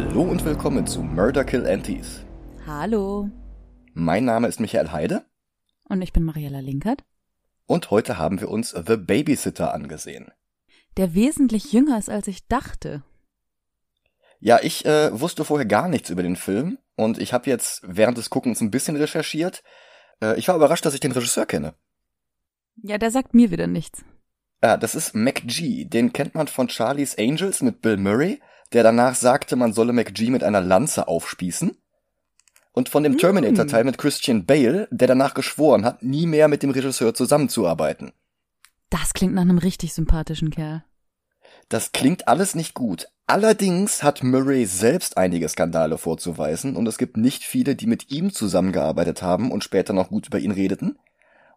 Hallo und willkommen zu Murder Kill Antis. Hallo. Mein Name ist Michael Heide. Und ich bin Mariella Linkert. Und heute haben wir uns The Babysitter angesehen. Der wesentlich jünger ist, als ich dachte. Ja, ich äh, wusste vorher gar nichts über den Film und ich habe jetzt während des Guckens ein bisschen recherchiert. Äh, ich war überrascht, dass ich den Regisseur kenne. Ja, der sagt mir wieder nichts. Ja, das ist McG. Den kennt man von Charlie's Angels mit Bill Murray, der danach sagte, man solle McG mit einer Lanze aufspießen. Und von dem Terminator-Teil mit Christian Bale, der danach geschworen hat, nie mehr mit dem Regisseur zusammenzuarbeiten. Das klingt nach einem richtig sympathischen Kerl. Das klingt alles nicht gut. Allerdings hat Murray selbst einige Skandale vorzuweisen und es gibt nicht viele, die mit ihm zusammengearbeitet haben und später noch gut über ihn redeten.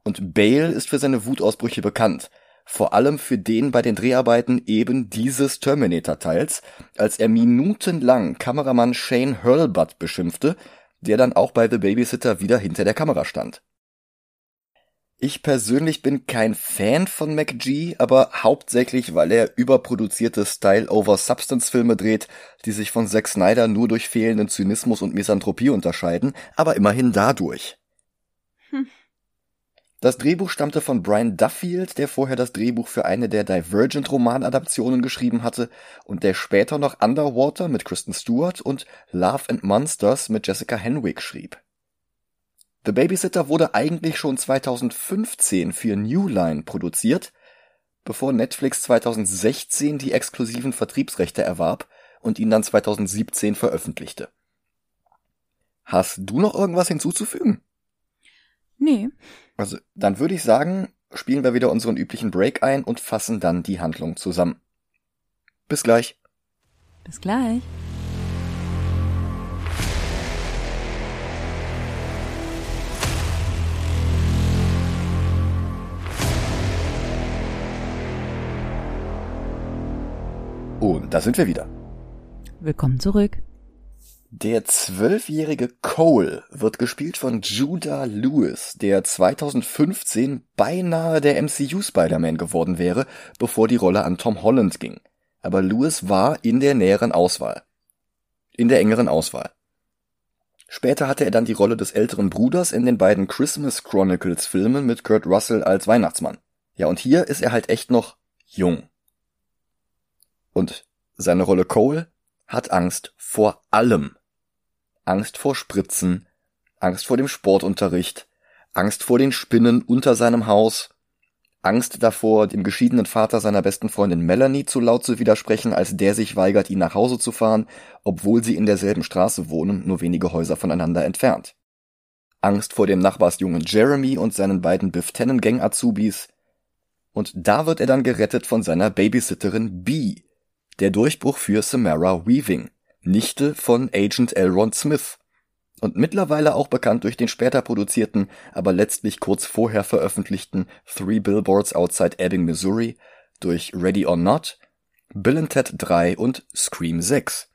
Und Bale ist für seine Wutausbrüche bekannt. Vor allem für den bei den Dreharbeiten eben dieses Terminator-Teils, als er minutenlang Kameramann Shane Hurlbutt beschimpfte, der dann auch bei The Babysitter wieder hinter der Kamera stand. Ich persönlich bin kein Fan von McG, aber hauptsächlich, weil er überproduzierte Style-over-Substance-Filme dreht, die sich von Zack Snyder nur durch fehlenden Zynismus und Misanthropie unterscheiden, aber immerhin dadurch. Das Drehbuch stammte von Brian Duffield, der vorher das Drehbuch für eine der Divergent-Romanadaptionen geschrieben hatte und der später noch Underwater mit Kristen Stewart und Love and Monsters mit Jessica Henwick schrieb. The Babysitter wurde eigentlich schon 2015 für New Line produziert, bevor Netflix 2016 die exklusiven Vertriebsrechte erwarb und ihn dann 2017 veröffentlichte. Hast du noch irgendwas hinzuzufügen? Nee. Also, dann würde ich sagen, spielen wir wieder unseren üblichen Break ein und fassen dann die Handlung zusammen. Bis gleich. Bis gleich. Und da sind wir wieder. Willkommen zurück. Der zwölfjährige Cole wird gespielt von Judah Lewis, der 2015 beinahe der MCU Spider-Man geworden wäre, bevor die Rolle an Tom Holland ging. Aber Lewis war in der näheren Auswahl. In der engeren Auswahl. Später hatte er dann die Rolle des älteren Bruders in den beiden Christmas Chronicles Filmen mit Kurt Russell als Weihnachtsmann. Ja, und hier ist er halt echt noch jung. Und seine Rolle Cole hat Angst vor allem. Angst vor Spritzen, Angst vor dem Sportunterricht, Angst vor den Spinnen unter seinem Haus, Angst davor, dem geschiedenen Vater seiner besten Freundin Melanie zu laut zu widersprechen, als der sich weigert, ihn nach Hause zu fahren, obwohl sie in derselben Straße wohnen, nur wenige Häuser voneinander entfernt. Angst vor dem Nachbarsjungen Jeremy und seinen beiden Biff Gang Azubis. Und da wird er dann gerettet von seiner Babysitterin Bee, der Durchbruch für Samara Weaving, Nichte von Agent Elrond Smith und mittlerweile auch bekannt durch den später produzierten, aber letztlich kurz vorher veröffentlichten Three Billboards Outside Ebbing, Missouri, durch Ready or Not, Bill Ted 3 und Scream 6.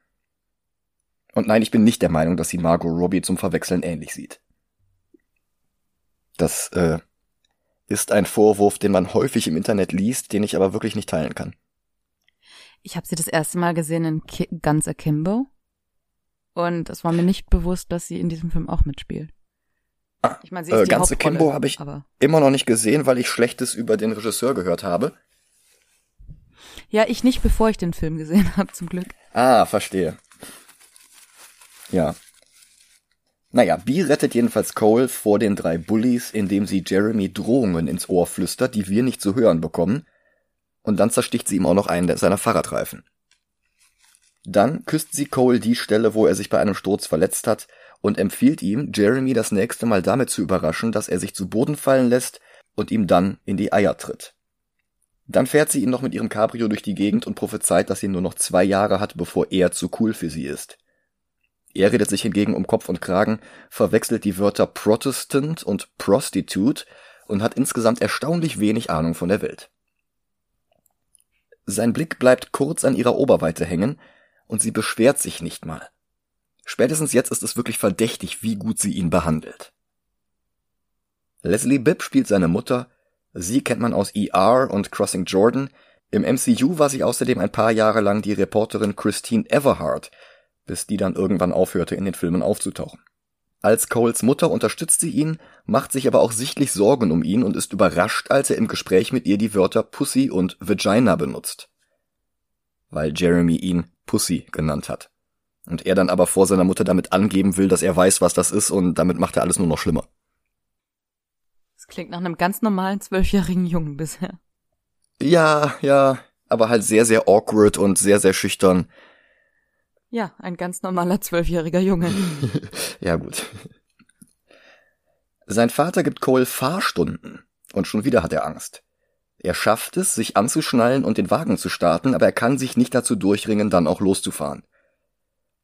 Und nein, ich bin nicht der Meinung, dass sie Margot Robbie zum Verwechseln ähnlich sieht. Das äh, ist ein Vorwurf, den man häufig im Internet liest, den ich aber wirklich nicht teilen kann. Ich habe sie das erste Mal gesehen in Ki Guns Akimbo. Und es war mir nicht bewusst, dass sie in diesem Film auch mitspielt. Ah, ich meine, sie ist äh, die Guns Akimbo habe ich aber immer noch nicht gesehen, weil ich Schlechtes über den Regisseur gehört habe. Ja, ich nicht, bevor ich den Film gesehen habe, zum Glück. Ah, verstehe. Ja. Naja, Bee rettet jedenfalls Cole vor den drei Bullies, indem sie Jeremy Drohungen ins Ohr flüstert, die wir nicht zu hören bekommen und dann zersticht sie ihm auch noch einen seiner Fahrradreifen. Dann küsst sie Cole die Stelle, wo er sich bei einem Sturz verletzt hat und empfiehlt ihm, Jeremy das nächste Mal damit zu überraschen, dass er sich zu Boden fallen lässt und ihm dann in die Eier tritt. Dann fährt sie ihn noch mit ihrem Cabrio durch die Gegend und prophezeit, dass sie nur noch zwei Jahre hat, bevor er zu cool für sie ist. Er redet sich hingegen um Kopf und Kragen, verwechselt die Wörter Protestant und Prostitute und hat insgesamt erstaunlich wenig Ahnung von der Welt. Sein Blick bleibt kurz an ihrer Oberweite hängen, und sie beschwert sich nicht mal. Spätestens jetzt ist es wirklich verdächtig, wie gut sie ihn behandelt. Leslie Bibb spielt seine Mutter, sie kennt man aus ER und Crossing Jordan, im MCU war sie außerdem ein paar Jahre lang die Reporterin Christine Everhart, bis die dann irgendwann aufhörte, in den Filmen aufzutauchen. Als Coles Mutter unterstützt sie ihn, macht sich aber auch sichtlich Sorgen um ihn und ist überrascht, als er im Gespräch mit ihr die Wörter Pussy und Vagina benutzt. Weil Jeremy ihn Pussy genannt hat. Und er dann aber vor seiner Mutter damit angeben will, dass er weiß, was das ist und damit macht er alles nur noch schlimmer. Das klingt nach einem ganz normalen zwölfjährigen Jungen bisher. Ja, ja, aber halt sehr, sehr awkward und sehr, sehr schüchtern. Ja, ein ganz normaler zwölfjähriger Junge. ja, gut. Sein Vater gibt Cole Fahrstunden und schon wieder hat er Angst. Er schafft es, sich anzuschnallen und den Wagen zu starten, aber er kann sich nicht dazu durchringen, dann auch loszufahren.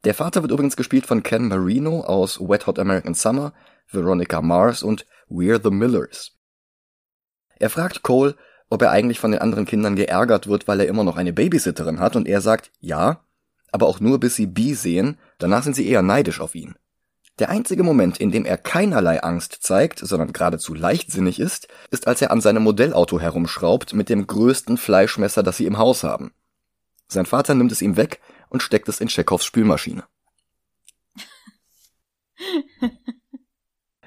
Der Vater wird übrigens gespielt von Ken Marino aus Wet Hot American Summer, Veronica Mars und We're the Millers. Er fragt Cole, ob er eigentlich von den anderen Kindern geärgert wird, weil er immer noch eine Babysitterin hat, und er sagt ja, aber auch nur bis sie B sehen, danach sind sie eher neidisch auf ihn. Der einzige Moment, in dem er keinerlei Angst zeigt, sondern geradezu leichtsinnig ist, ist, als er an seinem Modellauto herumschraubt mit dem größten Fleischmesser, das sie im Haus haben. Sein Vater nimmt es ihm weg und steckt es in Tschechows Spülmaschine.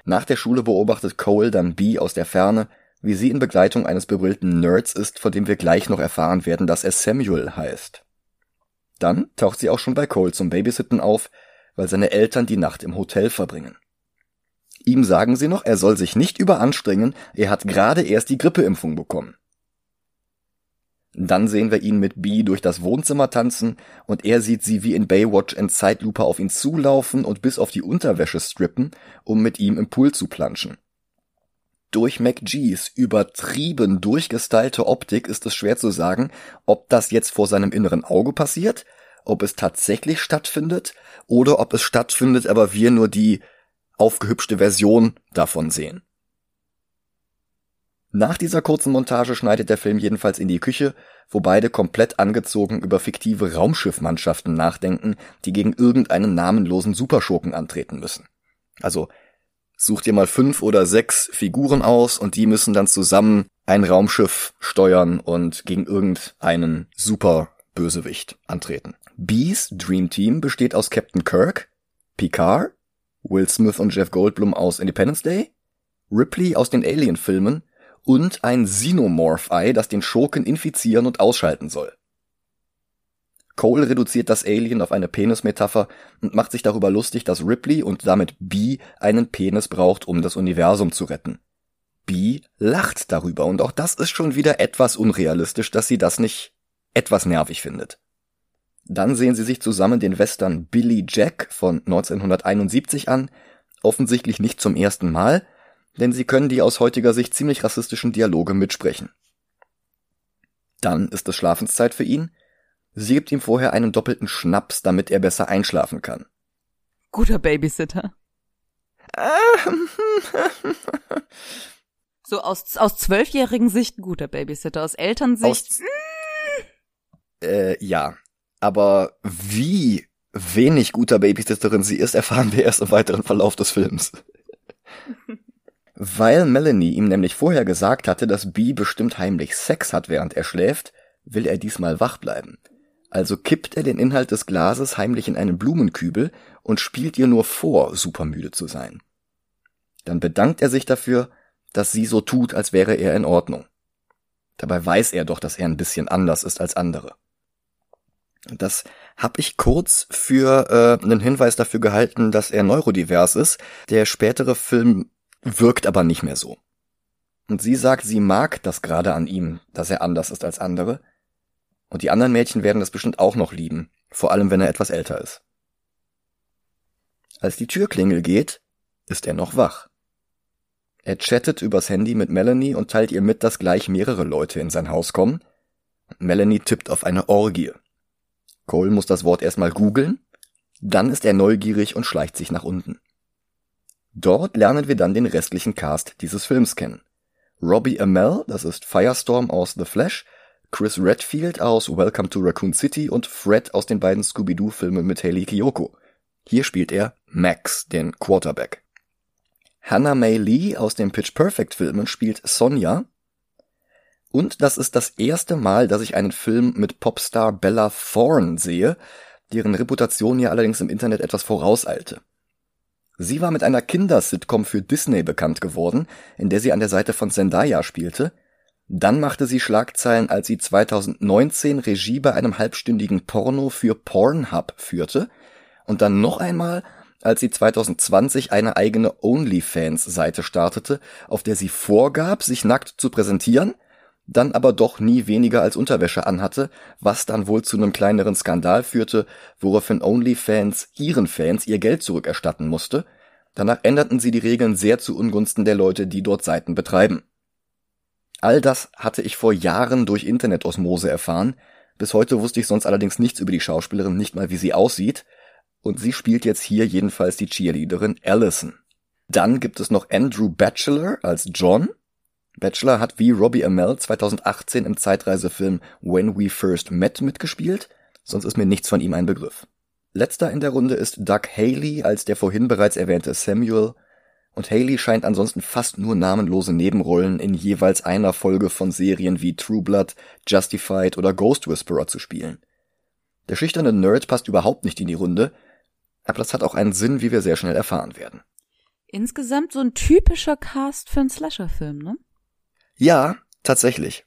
Nach der Schule beobachtet Cole dann B aus der Ferne, wie sie in Begleitung eines bebrillten Nerds ist, von dem wir gleich noch erfahren werden, dass er Samuel heißt. Dann taucht sie auch schon bei Cole zum Babysitten auf, weil seine Eltern die Nacht im Hotel verbringen. Ihm sagen sie noch, er soll sich nicht überanstrengen, er hat gerade erst die Grippeimpfung bekommen. Dann sehen wir ihn mit B durch das Wohnzimmer tanzen und er sieht sie wie in Baywatch in Zeitlupe auf ihn zulaufen und bis auf die Unterwäsche strippen, um mit ihm im Pool zu planschen. Durch McGees übertrieben durchgestylte Optik ist es schwer zu sagen, ob das jetzt vor seinem inneren Auge passiert, ob es tatsächlich stattfindet oder ob es stattfindet, aber wir nur die aufgehübschte Version davon sehen. Nach dieser kurzen Montage schneidet der Film jedenfalls in die Küche, wo beide komplett angezogen über fiktive Raumschiffmannschaften nachdenken, die gegen irgendeinen namenlosen Superschurken antreten müssen. Also Such dir mal fünf oder sechs Figuren aus und die müssen dann zusammen ein Raumschiff steuern und gegen irgendeinen super Bösewicht antreten. Bees Dream Team besteht aus Captain Kirk, Picard, Will Smith und Jeff Goldblum aus Independence Day, Ripley aus den Alien-Filmen und ein Xenomorph-Ei, das den Schurken infizieren und ausschalten soll. Cole reduziert das Alien auf eine Penismetapher und macht sich darüber lustig, dass Ripley und damit B einen Penis braucht, um das Universum zu retten. B lacht darüber und auch das ist schon wieder etwas unrealistisch, dass sie das nicht etwas nervig findet. Dann sehen sie sich zusammen den Western Billy Jack von 1971 an, offensichtlich nicht zum ersten Mal, denn sie können die aus heutiger Sicht ziemlich rassistischen Dialoge mitsprechen. Dann ist es Schlafenszeit für ihn Sie gibt ihm vorher einen doppelten Schnaps, damit er besser einschlafen kann. Guter Babysitter. so aus, aus zwölfjährigen Sicht ein guter Babysitter, aus Elternsicht. Aus, äh, ja. Aber wie wenig guter Babysitterin sie ist, erfahren wir erst im weiteren Verlauf des Films. Weil Melanie ihm nämlich vorher gesagt hatte, dass Bee bestimmt heimlich Sex hat, während er schläft, will er diesmal wach bleiben. Also kippt er den Inhalt des Glases heimlich in einen Blumenkübel und spielt ihr nur vor, supermüde zu sein. Dann bedankt er sich dafür, dass sie so tut, als wäre er in Ordnung. Dabei weiß er doch, dass er ein bisschen anders ist als andere. Das habe ich kurz für äh, einen Hinweis dafür gehalten, dass er neurodivers ist. Der spätere Film wirkt aber nicht mehr so. Und sie sagt, sie mag das gerade an ihm, dass er anders ist als andere, und die anderen Mädchen werden das bestimmt auch noch lieben, vor allem wenn er etwas älter ist. Als die Türklingel geht, ist er noch wach. Er chattet übers Handy mit Melanie und teilt ihr mit, dass gleich mehrere Leute in sein Haus kommen. Melanie tippt auf eine Orgie. Cole muss das Wort erstmal googeln, dann ist er neugierig und schleicht sich nach unten. Dort lernen wir dann den restlichen Cast dieses Films kennen. Robbie Amell, das ist Firestorm aus The Flash, Chris Redfield aus Welcome to Raccoon City und Fred aus den beiden Scooby-Doo-Filmen mit Haley Kiyoko. Hier spielt er Max, den Quarterback. Hannah May Lee aus den Pitch Perfect Filmen spielt Sonja. Und das ist das erste Mal, dass ich einen Film mit Popstar Bella Thorne sehe. deren Reputation ihr allerdings im Internet etwas vorauseilte. Sie war mit einer Kindersitcom für Disney bekannt geworden, in der sie an der Seite von Zendaya spielte. Dann machte sie Schlagzeilen, als sie 2019 Regie bei einem halbstündigen Porno für Pornhub führte und dann noch einmal, als sie 2020 eine eigene OnlyFans-Seite startete, auf der sie vorgab, sich nackt zu präsentieren, dann aber doch nie weniger als Unterwäsche anhatte, was dann wohl zu einem kleineren Skandal führte, woraufhin OnlyFans ihren Fans ihr Geld zurückerstatten musste. Danach änderten sie die Regeln sehr zu Ungunsten der Leute, die dort Seiten betreiben. All das hatte ich vor Jahren durch Internetosmose erfahren, bis heute wusste ich sonst allerdings nichts über die Schauspielerin, nicht mal wie sie aussieht, und sie spielt jetzt hier jedenfalls die Cheerleaderin Allison. Dann gibt es noch Andrew Batchelor als John. Batchelor hat wie Robbie Amell 2018 im Zeitreisefilm When We First Met mitgespielt, sonst ist mir nichts von ihm ein Begriff. Letzter in der Runde ist Doug Haley als der vorhin bereits erwähnte Samuel, und Haley scheint ansonsten fast nur namenlose Nebenrollen in jeweils einer Folge von Serien wie True Blood, Justified oder Ghost Whisperer zu spielen. Der schüchterne Nerd passt überhaupt nicht in die Runde, aber das hat auch einen Sinn, wie wir sehr schnell erfahren werden. Insgesamt so ein typischer Cast für einen Slasher-Film, ne? Ja, tatsächlich.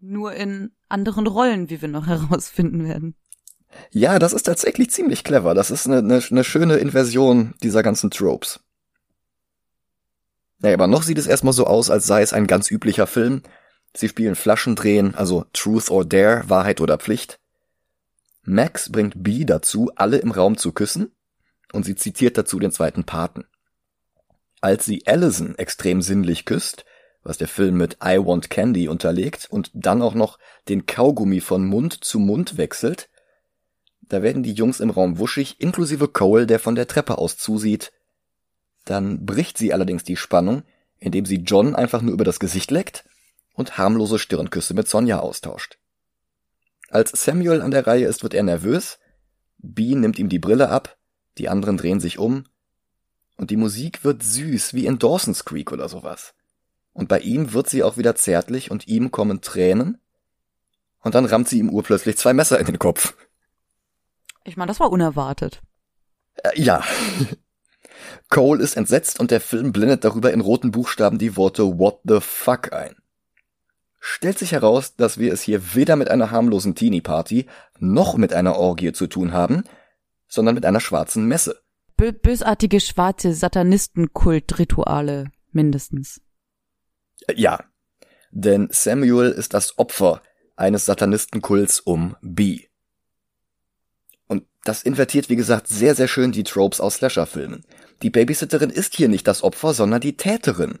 Nur in anderen Rollen, wie wir noch herausfinden werden. Ja, das ist tatsächlich ziemlich clever. Das ist eine, eine, eine schöne Inversion dieser ganzen Tropes. Naja, aber noch sieht es erstmal so aus, als sei es ein ganz üblicher Film. Sie spielen Flaschendrehen, also Truth or Dare, Wahrheit oder Pflicht. Max bringt B dazu, alle im Raum zu küssen und sie zitiert dazu den zweiten Paten. Als sie Allison extrem sinnlich küsst, was der Film mit I Want Candy unterlegt und dann auch noch den Kaugummi von Mund zu Mund wechselt, da werden die Jungs im Raum wuschig, inklusive Cole, der von der Treppe aus zusieht. Dann bricht sie allerdings die Spannung, indem sie John einfach nur über das Gesicht leckt und harmlose Stirnküsse mit Sonja austauscht. Als Samuel an der Reihe ist, wird er nervös, B nimmt ihm die Brille ab die anderen drehen sich um und die Musik wird süß wie in Dawson's Creek oder sowas. Und bei ihm wird sie auch wieder zärtlich und ihm kommen Tränen und dann rammt sie ihm urplötzlich zwei Messer in den Kopf. Ich meine, das war unerwartet. Äh, ja. Cole ist entsetzt und der Film blendet darüber in roten Buchstaben die Worte What the fuck ein. Stellt sich heraus, dass wir es hier weder mit einer harmlosen Teenie-Party noch mit einer Orgie zu tun haben, sondern mit einer schwarzen Messe. bösartige schwarze Satanistenkult-Rituale, mindestens. Äh, ja, denn Samuel ist das Opfer eines Satanistenkults um B. Das invertiert, wie gesagt, sehr, sehr schön die Tropes aus Slasher-Filmen. Die Babysitterin ist hier nicht das Opfer, sondern die Täterin.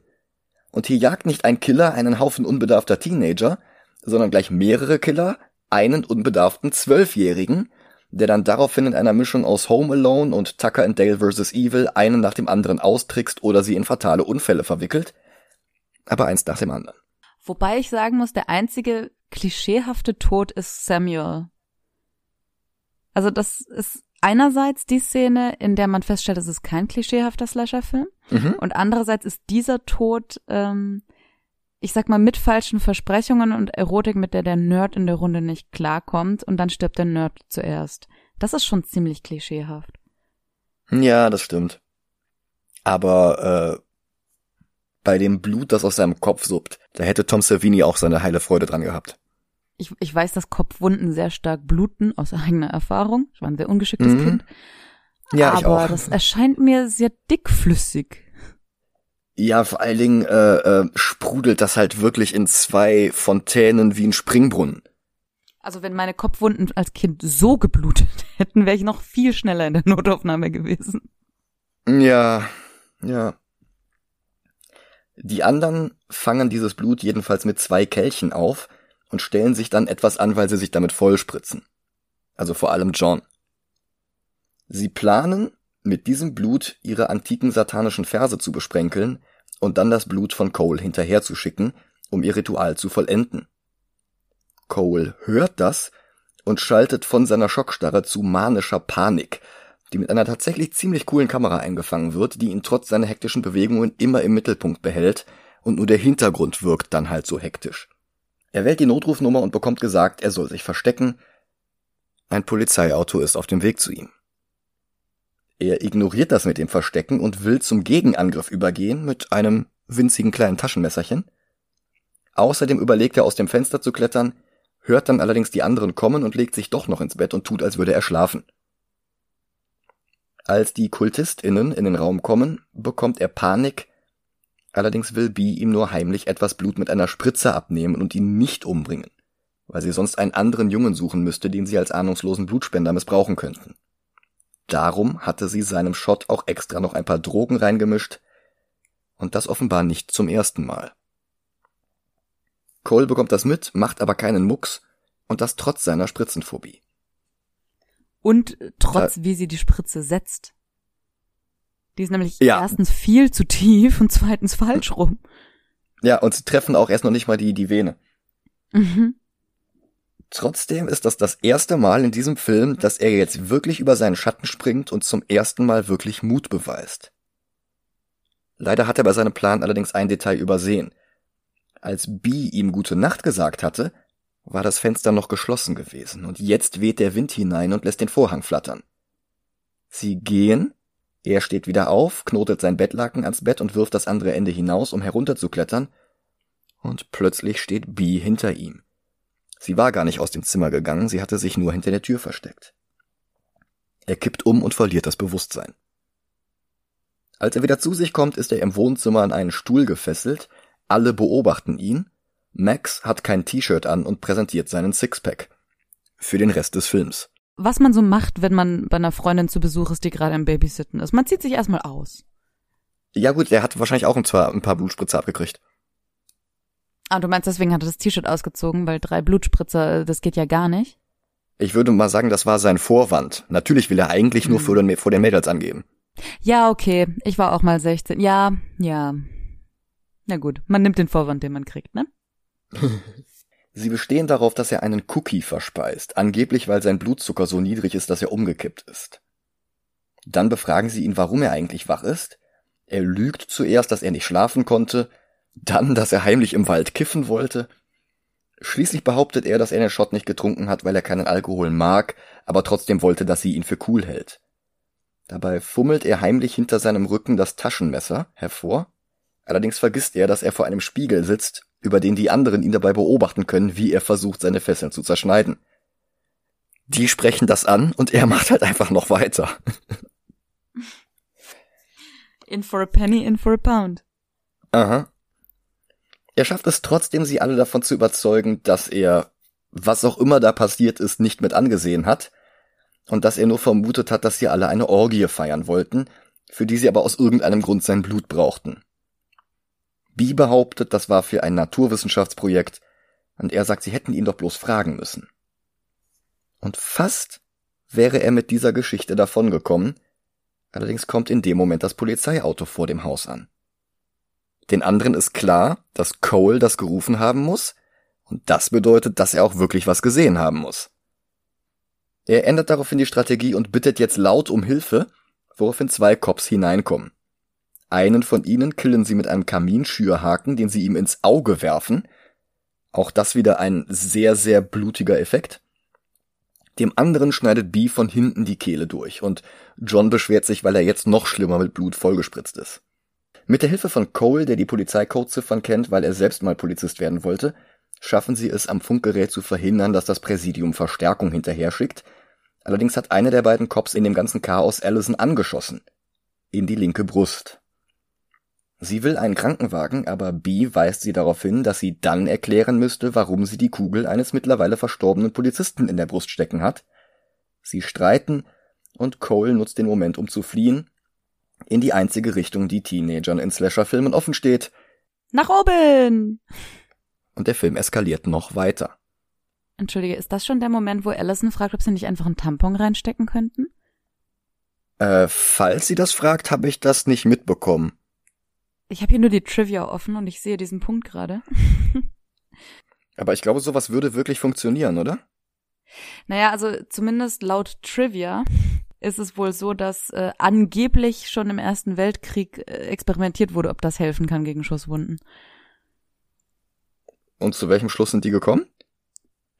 Und hier jagt nicht ein Killer einen Haufen unbedarfter Teenager, sondern gleich mehrere Killer, einen unbedarften Zwölfjährigen, der dann daraufhin in einer Mischung aus Home Alone und Tucker and Dale vs. Evil einen nach dem anderen austrickst oder sie in fatale Unfälle verwickelt. Aber eins nach dem anderen. Wobei ich sagen muss, der einzige klischeehafte Tod ist Samuel. Also das ist einerseits die Szene, in der man feststellt, es ist kein klischeehafter Slasher-Film. Mhm. Und andererseits ist dieser Tod ähm, ich sag mal, mit falschen Versprechungen und Erotik, mit der der Nerd in der Runde nicht klarkommt und dann stirbt der Nerd zuerst. Das ist schon ziemlich klischeehaft. Ja, das stimmt. Aber äh, bei dem Blut, das aus seinem Kopf suppt, da hätte Tom Savini auch seine heile Freude dran gehabt. Ich, ich weiß, dass Kopfwunden sehr stark bluten, aus eigener Erfahrung. Ich war ein sehr ungeschicktes mhm. Kind. Ja, Aber ich auch. das erscheint mir sehr dickflüssig. Ja, vor allen Dingen äh, äh, sprudelt das halt wirklich in zwei Fontänen wie ein Springbrunnen. Also wenn meine Kopfwunden als Kind so geblutet hätten, wäre ich noch viel schneller in der Notaufnahme gewesen. Ja, ja. Die anderen fangen dieses Blut jedenfalls mit zwei Kelchen auf und stellen sich dann etwas an, weil sie sich damit vollspritzen. Also vor allem John. Sie planen, mit diesem Blut ihre antiken satanischen Verse zu besprenkeln und dann das Blut von Cole hinterherzuschicken, um ihr Ritual zu vollenden. Cole hört das und schaltet von seiner Schockstarre zu manischer Panik, die mit einer tatsächlich ziemlich coolen Kamera eingefangen wird, die ihn trotz seiner hektischen Bewegungen immer im Mittelpunkt behält und nur der Hintergrund wirkt dann halt so hektisch. Er wählt die Notrufnummer und bekommt gesagt, er soll sich verstecken, Ein Polizeiauto ist auf dem Weg zu ihm. Er ignoriert das mit dem Verstecken und will zum Gegenangriff übergehen mit einem winzigen kleinen Taschenmesserchen. Außerdem überlegt er aus dem Fenster zu klettern, hört dann allerdings die anderen kommen und legt sich doch noch ins Bett und tut, als würde er schlafen. Als die KultistInnen in den Raum kommen, bekommt er Panik, allerdings will Bee ihm nur heimlich etwas Blut mit einer Spritze abnehmen und ihn nicht umbringen, weil sie sonst einen anderen Jungen suchen müsste, den sie als ahnungslosen Blutspender missbrauchen könnten. Darum hatte sie seinem Shot auch extra noch ein paar Drogen reingemischt, und das offenbar nicht zum ersten Mal. Cole bekommt das mit, macht aber keinen Mucks, und das trotz seiner Spritzenphobie. Und trotz, wie sie die Spritze setzt. Die ist nämlich Ja. erstens viel zu tief und zweitens falsch rum. Ja, und sie treffen auch erst noch nicht mal die, die Vene. Mhm. Trotzdem ist das das erste Mal in diesem Film, dass er jetzt wirklich über seinen Schatten springt und zum ersten Mal wirklich Mut beweist. Leider hat er bei seinem Plan allerdings ein Detail übersehen. Als Bee ihm gute Nacht gesagt hatte, war das Fenster noch geschlossen gewesen und jetzt weht der Wind hinein und lässt den Vorhang flattern. Sie gehen, er steht wieder auf, knotet sein Bettlaken ans Bett und wirft das andere Ende hinaus, um herunterzuklettern, und plötzlich steht Bee hinter ihm. Sie war gar nicht aus dem Zimmer gegangen, sie hatte sich nur hinter der Tür versteckt. Er kippt um und verliert das Bewusstsein. Als er wieder zu sich kommt, ist er im Wohnzimmer an einen Stuhl gefesselt, alle beobachten ihn, Max hat kein T-Shirt an und präsentiert seinen Sixpack. Für den Rest des Films. Was man so macht, wenn man bei einer Freundin zu Besuch ist, die gerade im Babysitten ist. Man zieht sich erstmal aus. Ja gut, er hat wahrscheinlich auch zwar ein paar Blutspritzer abgekriegt. Ah, du meinst, deswegen hat er das T-Shirt ausgezogen, weil drei Blutspritzer, das geht ja gar nicht. Ich würde mal sagen, das war sein Vorwand. Natürlich will er eigentlich nur Mhm. vor den, vor den Mädels angeben. Ja, okay. Ich war auch mal 16. Ja, ja. Na gut, man nimmt den Vorwand, den man kriegt, ne? Sie bestehen darauf, dass er einen Cookie verspeist, angeblich weil sein Blutzucker so niedrig ist, dass er umgekippt ist. Dann befragen sie ihn, warum er eigentlich wach ist. Er lügt zuerst, dass er nicht schlafen konnte, dann, dass er heimlich im Wald kiffen wollte. Schließlich behauptet er, dass er den Shot nicht getrunken hat, weil er keinen Alkohol mag, aber trotzdem wollte, dass sie ihn für cool hält. Dabei fummelt er heimlich hinter seinem Rücken das Taschenmesser hervor. Allerdings vergisst er, dass er vor einem Spiegel sitzt, über den die anderen ihn dabei beobachten können, wie er versucht, seine Fesseln zu zerschneiden. Die sprechen das an und er macht halt einfach noch weiter. In for a penny, in for a pound. Aha. Er schafft es trotzdem, sie alle davon zu überzeugen, dass er, was auch immer da passiert ist, nicht mit angesehen hat und dass er nur vermutet hat, dass sie alle eine Orgie feiern wollten, für die sie aber aus irgendeinem Grund sein Blut brauchten. Bee behauptet, das war für ein Naturwissenschaftsprojekt und er sagt, sie hätten ihn doch bloß fragen müssen. Und fast wäre er mit dieser Geschichte davongekommen, allerdings kommt in dem Moment das Polizeiauto vor dem Haus an. Den anderen ist klar, dass Cole das gerufen haben muss, und das bedeutet, dass er auch wirklich was gesehen haben muss. Er ändert daraufhin die Strategie und bittet jetzt laut um Hilfe, woraufhin zwei Cops hineinkommen. Einen von ihnen killen sie mit einem Kaminschürhaken, den sie ihm ins Auge werfen. Auch das wieder ein sehr, sehr blutiger Effekt. Dem anderen schneidet B von hinten die Kehle durch und John beschwert sich, weil er jetzt noch schlimmer mit Blut vollgespritzt ist. Mit der Hilfe von Cole, der die Polizeicodeziffern kennt, weil er selbst mal Polizist werden wollte, schaffen sie es am Funkgerät zu verhindern, dass das Präsidium Verstärkung hinterher schickt. Allerdings hat einer der beiden Cops in dem ganzen Chaos Allison angeschossen. In die linke Brust. Sie will einen Krankenwagen, aber B weist sie darauf hin, dass sie dann erklären müsste, warum sie die Kugel eines mittlerweile verstorbenen Polizisten in der Brust stecken hat. Sie streiten und Cole nutzt den Moment, um zu fliehen, in die einzige Richtung, die Teenagern in Slasher-Filmen offen steht, Nach oben! und der Film eskaliert noch weiter. Entschuldige, ist das schon der Moment, wo Allison fragt, ob sie nicht einfach einen Tampon reinstecken könnten? Äh, falls sie das fragt, habe ich das nicht mitbekommen. Ich habe hier nur die Trivia offen und ich sehe diesen Punkt gerade. Aber ich glaube, sowas würde wirklich funktionieren, oder? Naja, also zumindest laut Trivia ist es wohl so, dass äh, angeblich schon im Ersten Weltkrieg äh, experimentiert wurde, ob das helfen kann gegen Schusswunden. Und zu welchem Schluss sind die gekommen?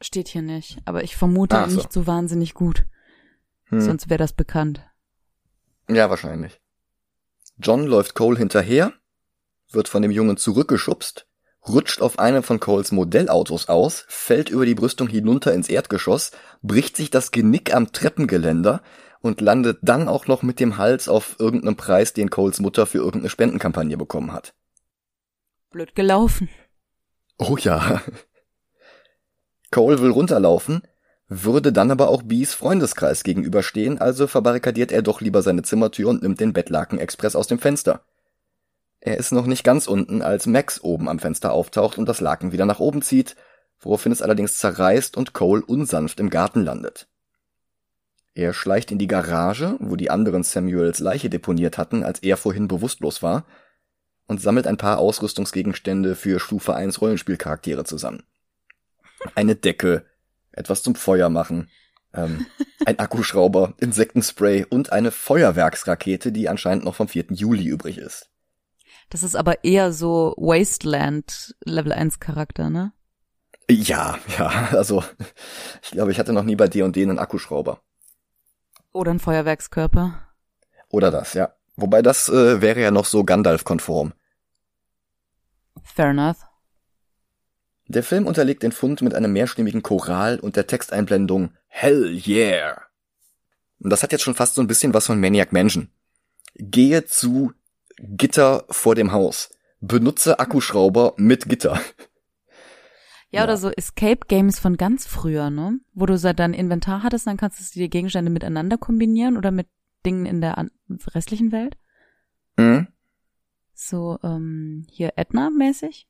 Steht hier nicht, aber ich vermute Ah, so. nicht so wahnsinnig gut. Hm. Sonst wäre das bekannt. Ja, wahrscheinlich. John läuft Cole hinterher, wird von dem Jungen zurückgeschubst, rutscht auf einem von Coles Modellautos aus, fällt über die Brüstung hinunter ins Erdgeschoss, bricht sich das Genick am Treppengeländer und landet dann auch noch mit dem Hals auf irgendeinem Preis, den Coles Mutter für irgendeine Spendenkampagne bekommen hat. Blöd gelaufen. Oh ja. Cole will runterlaufen, würde dann aber auch Bees Freundeskreis gegenüberstehen, also verbarrikadiert er doch lieber seine Zimmertür und nimmt den Bettlaken express aus dem Fenster. Er ist noch nicht ganz unten, als Max oben am Fenster auftaucht und das Laken wieder nach oben zieht, woraufhin es allerdings zerreißt und Cole unsanft im Garten landet. Er schleicht in die Garage, wo die anderen Samuels Leiche deponiert hatten, als er vorhin bewusstlos war, und sammelt ein paar Ausrüstungsgegenstände für Stufe 1 Rollenspielcharaktere zusammen. Eine Decke, etwas zum Feuer machen, ähm, ein Akkuschrauber, Insektenspray und eine Feuerwerksrakete, die anscheinend noch vom 4. Juli übrig ist. Das ist aber eher so Wasteland Level 1 Charakter, ne? Ja, ja, also ich glaube, ich hatte noch nie bei D&D einen Akkuschrauber. Oder ein Feuerwerkskörper. Oder das, ja. Wobei das äh, wäre ja noch so Gandalf-konform. Fair enough. Der Film unterlegt den Fund mit einem mehrstimmigen Choral und der Texteinblendung Hell yeah. Und das hat jetzt schon fast so ein bisschen was von Maniac Mansion. Gehe zu Gitter vor dem Haus. Benutze Akkuschrauber mit Gitter. Ja, Ja. oder so Escape Games von ganz früher, ne? Wo du so dein Inventar hattest, dann kannst du die Gegenstände miteinander kombinieren oder mit Dingen in der restlichen Welt. Mhm. So, ähm, hier Edna-mäßig.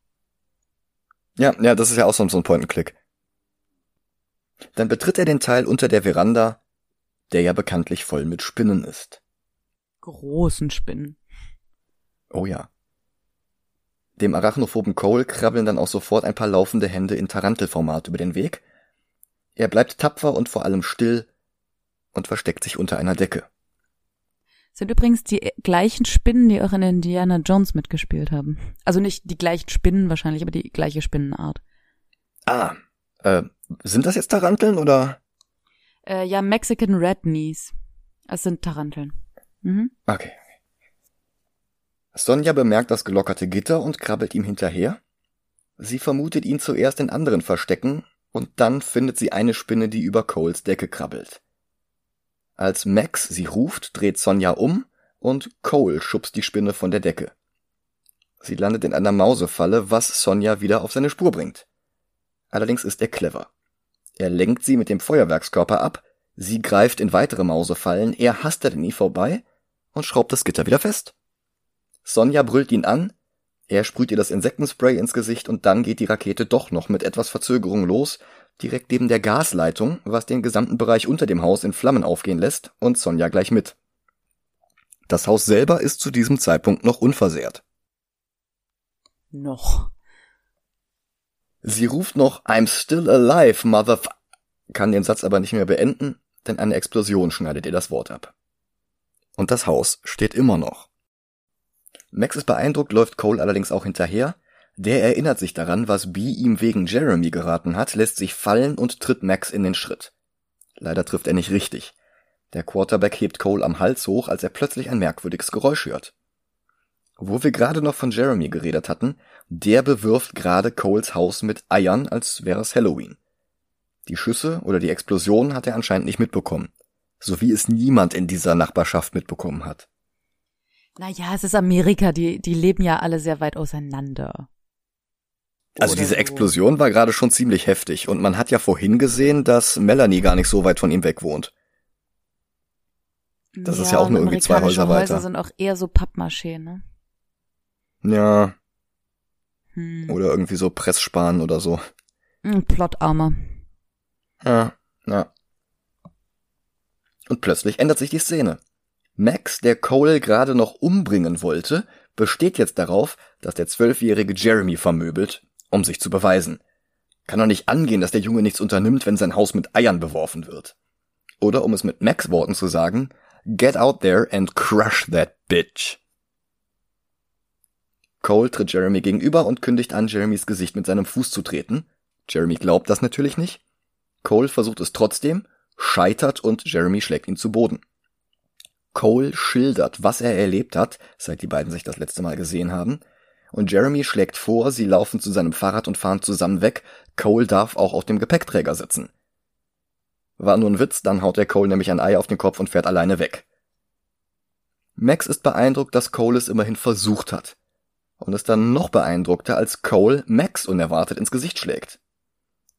Ja, ja, das ist ja auch so so ein Point-and-Click. Dann betritt er den Teil unter der Veranda, der ja bekanntlich voll mit Spinnen ist. Großen Spinnen. Oh ja. Dem arachnophoben Cole krabbeln dann auch sofort ein paar laufende Hände in Tarantelformat über den Weg. Er bleibt tapfer und vor allem still und versteckt sich unter einer Decke. Sind übrigens die gleichen Spinnen, die auch in Indiana Jones mitgespielt haben. Also nicht die gleichen Spinnen wahrscheinlich, aber die gleiche Spinnenart. Ah, äh, sind das jetzt Taranteln oder? Äh, ja, Mexican Red Knees. Es sind Taranteln. Mhm. Okay. Sonja bemerkt das gelockerte Gitter und krabbelt ihm hinterher. Sie vermutet ihn zuerst in anderen Verstecken und dann findet sie eine Spinne, die über Coles Decke krabbelt. Als Max sie ruft, dreht Sonja um und Cole schubst die Spinne von der Decke. Sie landet in einer Mausefalle, was Sonja wieder auf seine Spur bringt. Allerdings ist er clever. Er lenkt sie mit dem Feuerwerkskörper ab, sie greift in weitere Mausefallen, er hastet an ihr vorbei und schraubt das Gitter wieder fest. Sonja brüllt ihn an, er sprüht ihr das Insektenspray ins Gesicht und dann geht die Rakete doch noch mit etwas Verzögerung los, direkt neben der Gasleitung, was den gesamten Bereich unter dem Haus in Flammen aufgehen lässt und Sonja gleich mit. Das Haus selber ist zu diesem Zeitpunkt noch unversehrt. Noch. Sie ruft noch I'm still alive, motherf... kann den Satz aber nicht mehr beenden, denn eine Explosion schneidet ihr das Wort ab. Und das Haus steht immer noch. Max ist beeindruckt, läuft Cole allerdings auch hinterher. Der erinnert sich daran, was Bee ihm wegen Jeremy geraten hat, lässt sich fallen und tritt Max in den Schritt. Leider trifft er nicht richtig. Der Quarterback hebt Cole am Hals hoch, als er plötzlich ein merkwürdiges Geräusch hört. Wo wir gerade noch von Jeremy geredet hatten, der bewirft gerade Coles Haus mit Eiern, als wäre es Halloween. Die Schüsse oder die Explosion hat er anscheinend nicht mitbekommen. So wie es niemand in dieser Nachbarschaft mitbekommen hat. Naja, es ist Amerika, die, die leben ja alle sehr weit auseinander. Also Oder diese. Explosion war gerade schon ziemlich heftig und man hat ja vorhin gesehen, dass Melanie gar nicht so weit von ihm weg wohnt. Das ist ja auch nur irgendwie zwei Häuser weiter. Häuser sind auch eher so Pappmaché, ne? Ja, Hm. oder irgendwie so Pressspan oder so. Hm, Plotarmer. Ja, ja. Und plötzlich ändert sich die Szene. Max, der Cole gerade noch umbringen wollte, besteht jetzt darauf, dass der zwölfjährige Jeremy vermöbelt, um sich zu beweisen. Kann doch nicht angehen, dass der Junge nichts unternimmt, wenn sein Haus mit Eiern beworfen wird. Oder um es mit Max Worten zu sagen, get out there and crush that bitch. Cole tritt Jeremy gegenüber und kündigt an, Jeremys Gesicht mit seinem Fuß zu treten. Jeremy glaubt das natürlich nicht. Cole versucht es trotzdem, scheitert und Jeremy schlägt ihn zu Boden. Cole schildert, was er erlebt hat, seit die beiden sich das letzte Mal gesehen haben, und Jeremy schlägt vor, sie laufen zu seinem Fahrrad und fahren zusammen weg, Cole darf auch auf dem Gepäckträger sitzen. War nur ein Witz, dann haut der Cole nämlich ein Ei auf den Kopf und fährt alleine weg. Max ist beeindruckt, dass Cole es immerhin versucht hat. Und ist dann noch beeindruckter, als Cole Max unerwartet ins Gesicht schlägt.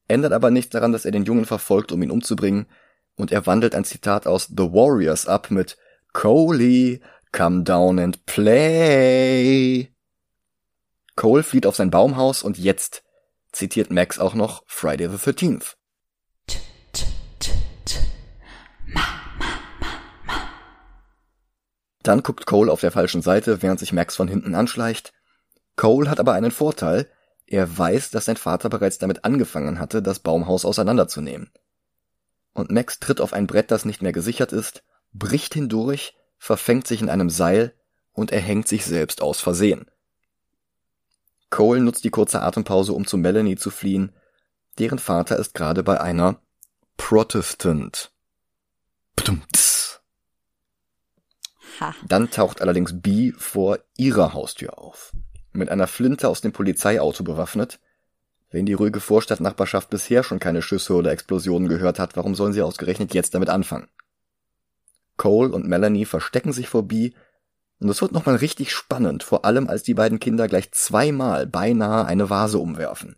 Ändert aber nichts daran, dass er den Jungen verfolgt, um ihn umzubringen, und er wandelt ein Zitat aus The Warriors ab mit Coley, come down and play. Cole flieht auf sein Baumhaus und jetzt zitiert Max auch noch Friday the 13th. Dann guckt Cole auf der falschen Seite, während sich Max von hinten anschleicht. Cole hat aber einen Vorteil. Er weiß, dass sein Vater bereits damit angefangen hatte, das Baumhaus auseinanderzunehmen. Und Max tritt auf ein Brett, das nicht mehr gesichert ist, bricht hindurch, verfängt sich in einem Seil und erhängt sich selbst aus Versehen. Cole nutzt die kurze Atempause, um zu Melanie zu fliehen. Deren Vater ist gerade bei einer Protestant. Dann taucht allerdings B vor ihrer Haustür auf. Mit einer Flinte aus dem Polizeiauto bewaffnet. Wenn die ruhige Vorstadtnachbarschaft bisher schon keine Schüsse oder Explosionen gehört hat, warum sollen sie ausgerechnet jetzt damit anfangen? Cole und Melanie verstecken sich vor B und es wird nochmal richtig spannend, vor allem als die beiden Kinder gleich zweimal beinahe eine Vase umwerfen.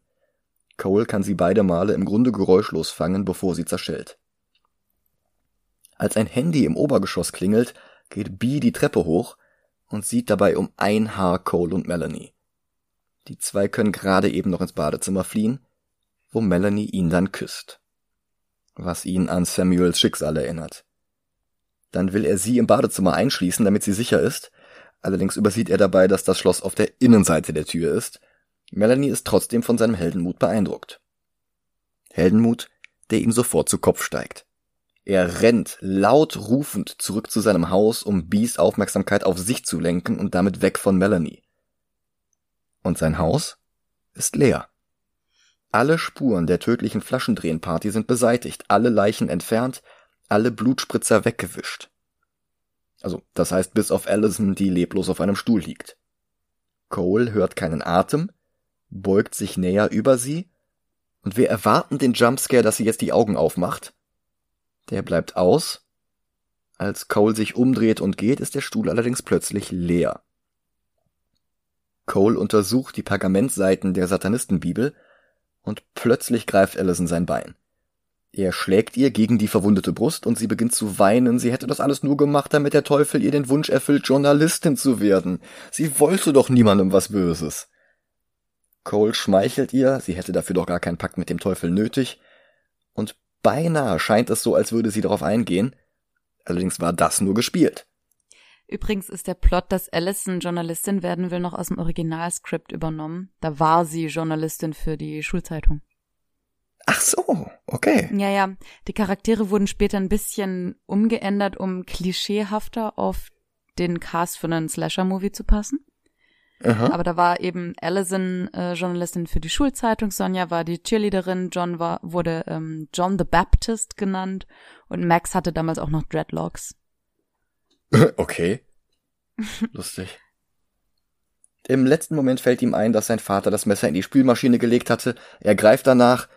Cole kann sie beide Male im Grunde geräuschlos fangen, bevor sie zerschellt. Als ein Handy im Obergeschoss klingelt, geht Bee die Treppe hoch und sieht dabei um ein Haar Cole und Melanie. Die zwei können gerade eben noch ins Badezimmer fliehen, wo Melanie ihn dann küsst. Was ihn an Samuels Schicksal erinnert. Dann will er sie im Badezimmer einschließen, damit sie sicher ist. Allerdings übersieht er dabei, dass das Schloss auf der Innenseite der Tür ist. Melanie ist trotzdem von seinem Heldenmut beeindruckt. Heldenmut, der ihm sofort zu Kopf steigt. Er rennt laut rufend zurück zu seinem Haus, um Bees Aufmerksamkeit auf sich zu lenken und damit weg von Melanie. Und sein Haus ist leer. Alle Spuren der tödlichen Flaschendrehenparty sind beseitigt, alle Leichen entfernt, alle Blutspritzer weggewischt. Also, das heißt bis auf Allison, die leblos auf einem Stuhl liegt. Cole hört keinen Atem, beugt sich näher über sie, und wir erwarten den Jumpscare, dass sie jetzt die Augen aufmacht, der bleibt aus. Als Cole sich umdreht und geht, ist der Stuhl allerdings plötzlich leer. Cole untersucht die Pergamentseiten der Satanistenbibel und plötzlich greift Allison sein Bein. Er schlägt ihr gegen die verwundete Brust und sie beginnt zu weinen. Sie hätte das alles nur gemacht, damit der Teufel ihr den Wunsch erfüllt, Journalistin zu werden. Sie wollte doch niemandem was Böses. Cole schmeichelt ihr, sie hätte dafür doch gar keinen Pakt mit dem Teufel nötig, und Beinahe scheint es so, als würde sie darauf eingehen. Allerdings war das nur gespielt. Übrigens ist der Plot, dass Allison Journalistin werden will, noch aus dem Originalskript übernommen. Da war sie Journalistin für die Schulzeitung. Ach so, okay. Ja, ja. Die Charaktere wurden später ein bisschen umgeändert, um klischeehafter auf den Cast für einen Slasher-Movie zu passen. Aha. Aber da war eben Allison äh, Journalistin für die Schulzeitung, Sonja war die Cheerleaderin, John war, wurde ähm, John the Baptist genannt und Max hatte damals auch noch Dreadlocks. Okay. Lustig. Im letzten Moment fällt ihm ein, dass sein Vater das Messer in die Spülmaschine gelegt hatte. Er greift danach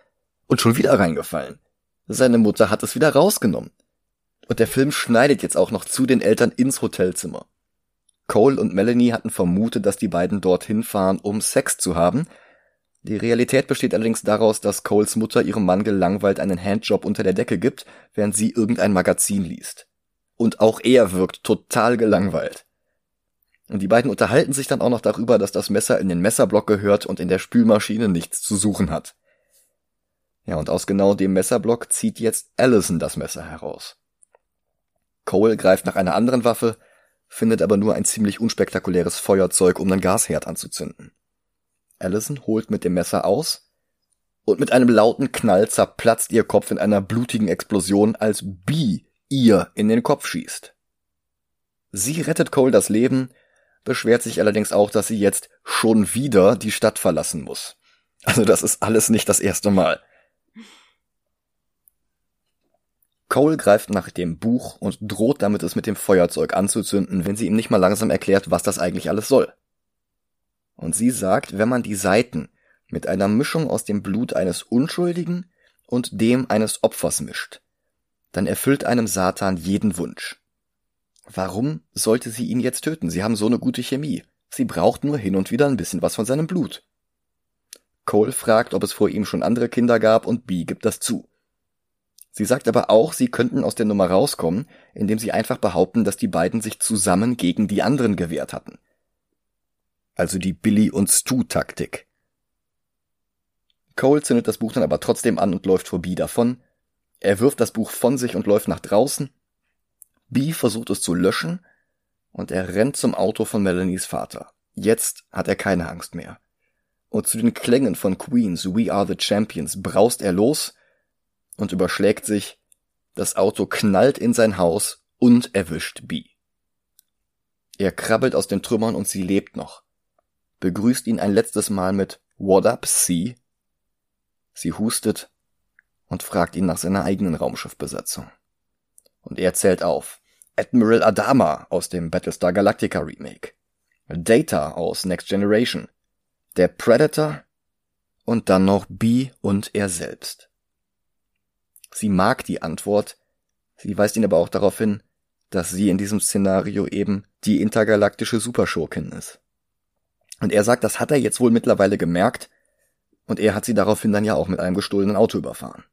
und schon wieder reingefallen. Seine Mutter hat es wieder rausgenommen. Und der Film schneidet jetzt auch noch zu den Eltern ins Hotelzimmer. Cole und Melanie hatten vermutet, dass die beiden dorthin fahren, um Sex zu haben. Die Realität besteht allerdings daraus, dass Coles Mutter ihrem Mann gelangweilt einen Handjob unter der Decke gibt, während sie irgendein Magazin liest. Und auch er wirkt total gelangweilt. Und die beiden unterhalten sich dann auch noch darüber, dass das Messer in den Messerblock gehört und in der Spülmaschine nichts zu suchen hat. Ja, und aus genau dem Messerblock zieht jetzt Allison das Messer heraus. Cole greift nach einer anderen Waffe, findet aber nur ein ziemlich unspektakuläres Feuerzeug, um den Gasherd anzuzünden. Allison holt mit dem Messer aus und mit einem lauten Knall zerplatzt ihr Kopf in einer blutigen Explosion, als B ihr in den Kopf schießt. Sie rettet Cole das Leben, beschwert sich allerdings auch, dass sie jetzt schon wieder die Stadt verlassen muss. Also das ist alles nicht das erste Mal. Cole greift nach dem Buch und droht damit, es mit dem Feuerzeug anzuzünden, wenn sie ihm nicht mal langsam erklärt, was das eigentlich alles soll. Und sie sagt, wenn man die Seiten mit einer Mischung aus dem Blut eines Unschuldigen und dem eines Opfers mischt, dann erfüllt einem Satan jeden Wunsch. Warum sollte sie ihn jetzt töten? Sie haben so eine gute Chemie. Sie braucht nur hin und wieder ein bisschen was von seinem Blut. Cole fragt, ob es vor ihm schon andere Kinder gab und Bee gibt das zu. Sie sagt aber auch, sie könnten aus der Nummer rauskommen, indem sie einfach behaupten, dass die beiden sich zusammen gegen die anderen gewehrt hatten. Also die Billy und Stu Taktik. Cole zündet das Buch dann aber trotzdem an und läuft vor Bee davon. Er wirft das Buch von sich und läuft nach draußen. Bee versucht es zu löschen und er rennt zum Auto von Melanies Vater. Jetzt hat er keine Angst mehr. Und zu den Klängen von Queens We Are the Champions braust er los und überschlägt sich. Das Auto knallt in sein Haus und erwischt Bee. Er krabbelt aus den Trümmern und sie lebt noch. Begrüßt ihn ein letztes Mal mit What up, C? Sie hustet und fragt ihn nach seiner eigenen Raumschiffbesatzung. Und er zählt auf. Admiral Adama aus dem Battlestar Galactica Remake. Data aus Next Generation. Der Predator und dann noch B und er selbst. Sie mag die Antwort, sie weist ihn aber auch darauf hin, dass sie in diesem Szenario eben die intergalaktische Superschurkin ist. Und er sagt, das hat er jetzt wohl mittlerweile gemerkt, und er hat sie daraufhin dann ja auch mit einem gestohlenen Auto überfahren.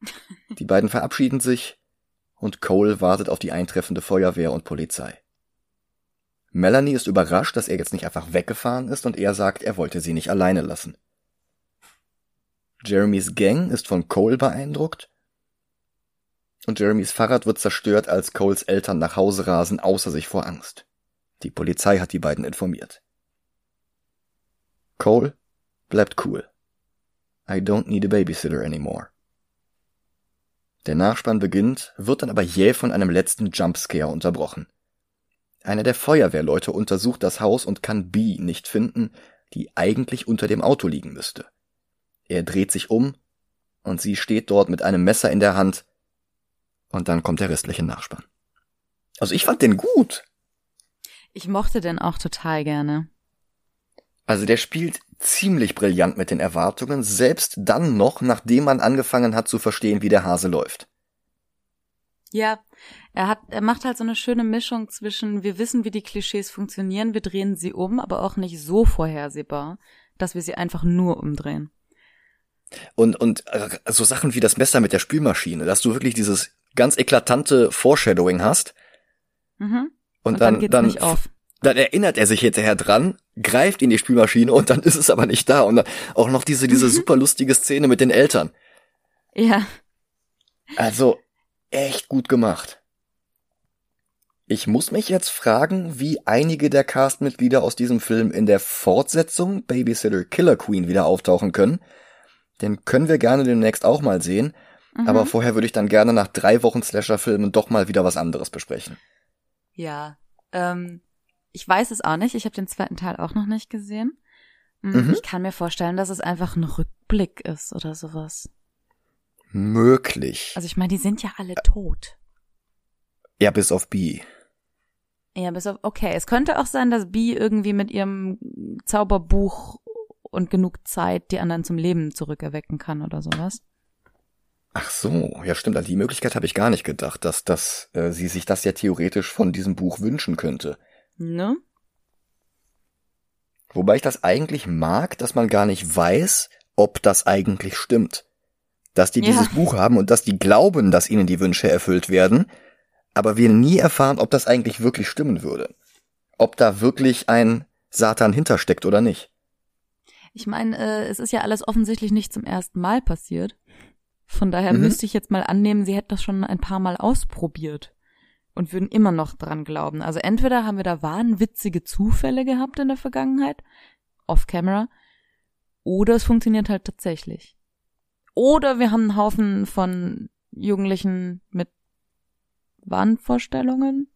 Die beiden verabschieden sich, und Cole wartet auf die eintreffende Feuerwehr und Polizei. Melanie ist überrascht, dass er jetzt nicht einfach weggefahren ist, und er sagt, er wollte sie nicht alleine lassen. Jeremys Gang ist von Cole beeindruckt. Und Jeremys Fahrrad wird zerstört, als Coles Eltern nach Hause rasen, außer sich vor Angst. Die Polizei hat die beiden informiert. Cole bleibt cool. I don't need a babysitter anymore. Der Nachspann beginnt, wird dann aber jäh von einem letzten Jumpscare unterbrochen. Einer der Feuerwehrleute untersucht das Haus und kann B nicht finden, die eigentlich unter dem Auto liegen müsste. Er dreht sich um und sie steht dort mit einem Messer in der Hand und dann kommt der restliche Nachspann. Also ich fand den gut. Ich mochte den auch total gerne. Also der spielt ziemlich brillant mit den Erwartungen, selbst dann noch, nachdem man angefangen hat zu verstehen, wie der Hase läuft. Ja, er hat, er macht halt so eine schöne Mischung zwischen, wir wissen, wie die Klischees funktionieren, wir drehen sie um, aber auch nicht so vorhersehbar, dass wir sie einfach nur umdrehen. Und, und äh, so Sachen wie das Messer mit der Spülmaschine, dass du wirklich dieses ganz eklatante Foreshadowing hast. Mhm. Und, und dann, dann, dann, dann erinnert er sich hinterher dran, greift in die Spülmaschine und dann ist es aber nicht da. Und dann auch noch diese, diese mhm. super lustige Szene mit den Eltern. Ja. Also, echt gut gemacht. Ich muss mich jetzt fragen, wie einige der Castmitglieder aus diesem Film in der Fortsetzung Babysitter Killer Queen wieder auftauchen können. Den können wir gerne demnächst auch mal sehen. Mhm. Aber vorher würde ich dann gerne nach drei Wochen Slasher-Filmen doch mal wieder was anderes besprechen. Ja, ähm, ich weiß es auch nicht. Ich habe den zweiten Teil auch noch nicht gesehen. Hm, mhm. Ich kann mir vorstellen, dass es einfach ein Rückblick ist oder sowas. Möglich. Also ich meine, die sind ja alle tot. Ja, bis auf B. Ja, bis auf, okay. Es könnte auch sein, dass B irgendwie mit ihrem Zauberbuch und genug Zeit die anderen zum Leben zurückerwecken kann oder sowas. Ach so, ja stimmt, an die Möglichkeit habe ich gar nicht gedacht, dass, dass äh, sie sich das ja theoretisch von diesem Buch wünschen könnte. Ne? Wobei ich das eigentlich mag, dass man gar nicht weiß, ob das eigentlich stimmt. Dass die ja. dieses Buch haben und dass die glauben, dass ihnen die Wünsche erfüllt werden, aber wir nie erfahren, ob das eigentlich wirklich stimmen würde. Ob da wirklich ein Satan hintersteckt oder nicht. Ich meine, äh, es ist ja alles offensichtlich nicht zum ersten Mal passiert. Von daher mhm. müsste ich jetzt mal annehmen, sie hätten das schon ein paar Mal ausprobiert und würden immer noch dran glauben. Also entweder haben wir da wahnwitzige Zufälle gehabt in der Vergangenheit, off-camera, oder es funktioniert halt tatsächlich. Oder wir haben einen Haufen von Jugendlichen mit Wahnvorstellungen.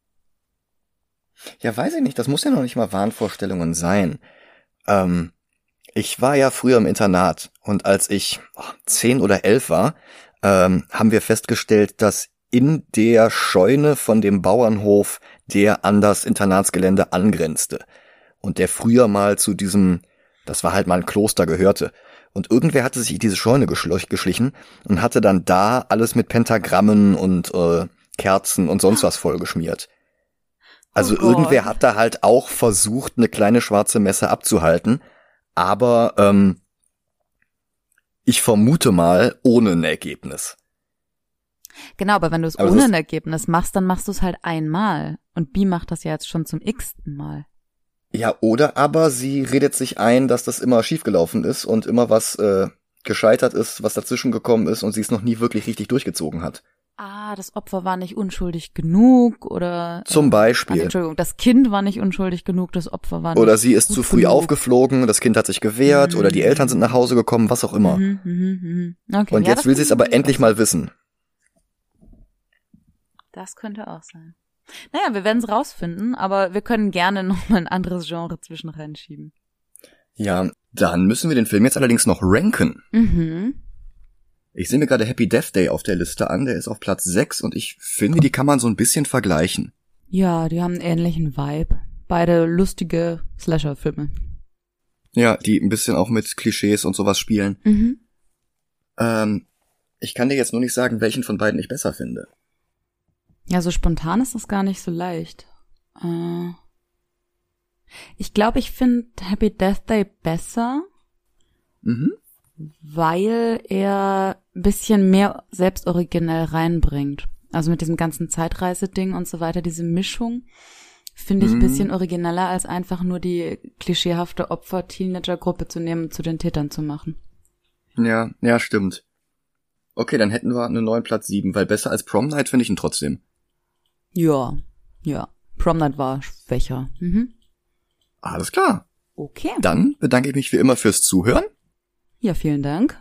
Ja, weiß ich nicht, das muss ja noch nicht mal Wahnvorstellungen sein. Ähm, ich war ja früher im Internat und als ich oh, zehn oder elf war, ähm, haben wir festgestellt, dass in der Scheune von dem Bauernhof, der an das Internatsgelände angrenzte und der früher mal zu diesem, das war halt mal ein Kloster gehörte. Und irgendwer hatte sich in diese Scheune geschlichen und hatte dann da alles mit Pentagrammen und äh, Kerzen und sonst was vollgeschmiert. Also oh irgendwer hat da halt auch versucht, eine kleine schwarze Messe abzuhalten, aber ähm, ich vermute mal ohne ein Ergebnis. Genau, aber wenn du es ohne ein Ergebnis machst, dann machst du es halt einmal. Und B macht das ja jetzt schon zum x-ten Mal. Ja, oder aber sie redet sich ein, dass das immer schiefgelaufen ist und immer was äh, gescheitert ist, was dazwischen gekommen ist und sie es noch nie wirklich richtig durchgezogen hat. Ah, das Opfer war nicht unschuldig genug oder zum Beispiel. Äh, Entschuldigung, das Kind war nicht unschuldig genug, das Opfer war nicht oder sie ist zu früh genug. aufgeflogen, das Kind hat sich gewehrt mhm. oder die Eltern sind nach Hause gekommen, was auch immer. Mhm, mhm, mhm. okay. Und ja, jetzt will sie es aber endlich mal wissen. Das könnte auch sein. Naja, wir werden es rausfinden, aber wir können gerne noch mal ein anderes Genre zwischen reinschieben. Ja, dann müssen wir den Film jetzt allerdings noch ranken. Mhm. Ich sehe mir gerade Happy Death Day auf der Liste an, der ist auf Platz 6 und ich finde, die kann man so ein bisschen vergleichen. Ja, die haben einen ähnlichen Vibe. Beide lustige Slasher-Filme. Ja, die ein bisschen auch mit Klischees und sowas spielen. Mhm. Ähm, ich kann dir jetzt nur nicht sagen, welchen von beiden ich besser finde. Ja, so spontan ist das gar nicht so leicht. Äh, ich glaube, ich finde Happy Death Day besser. Mhm weil er ein bisschen mehr selbstoriginell reinbringt. Also mit diesem ganzen Zeitreiseding und so weiter, diese Mischung finde ich ein mhm. bisschen origineller, als einfach nur die klischeehafte Opfer-Teenager-Gruppe zu nehmen und zu den Tätern zu machen. Ja, ja, stimmt. Okay, dann hätten wir einen neuen Platz sieben, weil besser als Prom Night finde ich ihn trotzdem. Ja, ja. Prom Night war schwächer. Mhm. Alles klar. Okay. Dann bedanke ich mich wie immer fürs Zuhören. Ja, vielen Dank.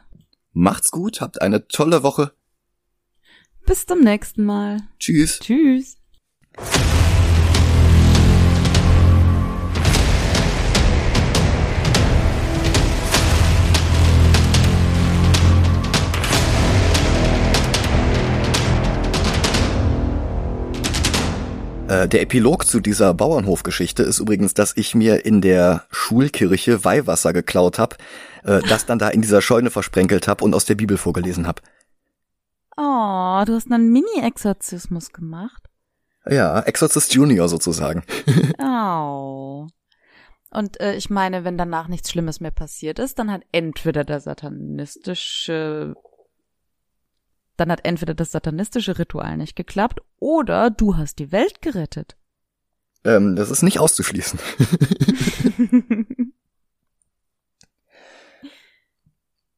Macht's gut, habt eine tolle Woche. Bis zum nächsten Mal. Tschüss. Tschüss. Äh, der Epilog zu dieser Bauernhofgeschichte ist übrigens, dass ich mir in der Schulkirche Weihwasser geklaut habe äh, das dann da in dieser Scheune versprenkelt habe und aus der Bibel vorgelesen habe. Oh, du hast einen Mini-Exorzismus gemacht. Ja, Exorzist Junior sozusagen. oh. Und äh, ich meine, wenn danach nichts Schlimmes mehr passiert ist, dann hat entweder der satanistische dann hat entweder das satanistische Ritual nicht geklappt oder du hast die Welt gerettet. Ähm, das ist nicht auszuschließen.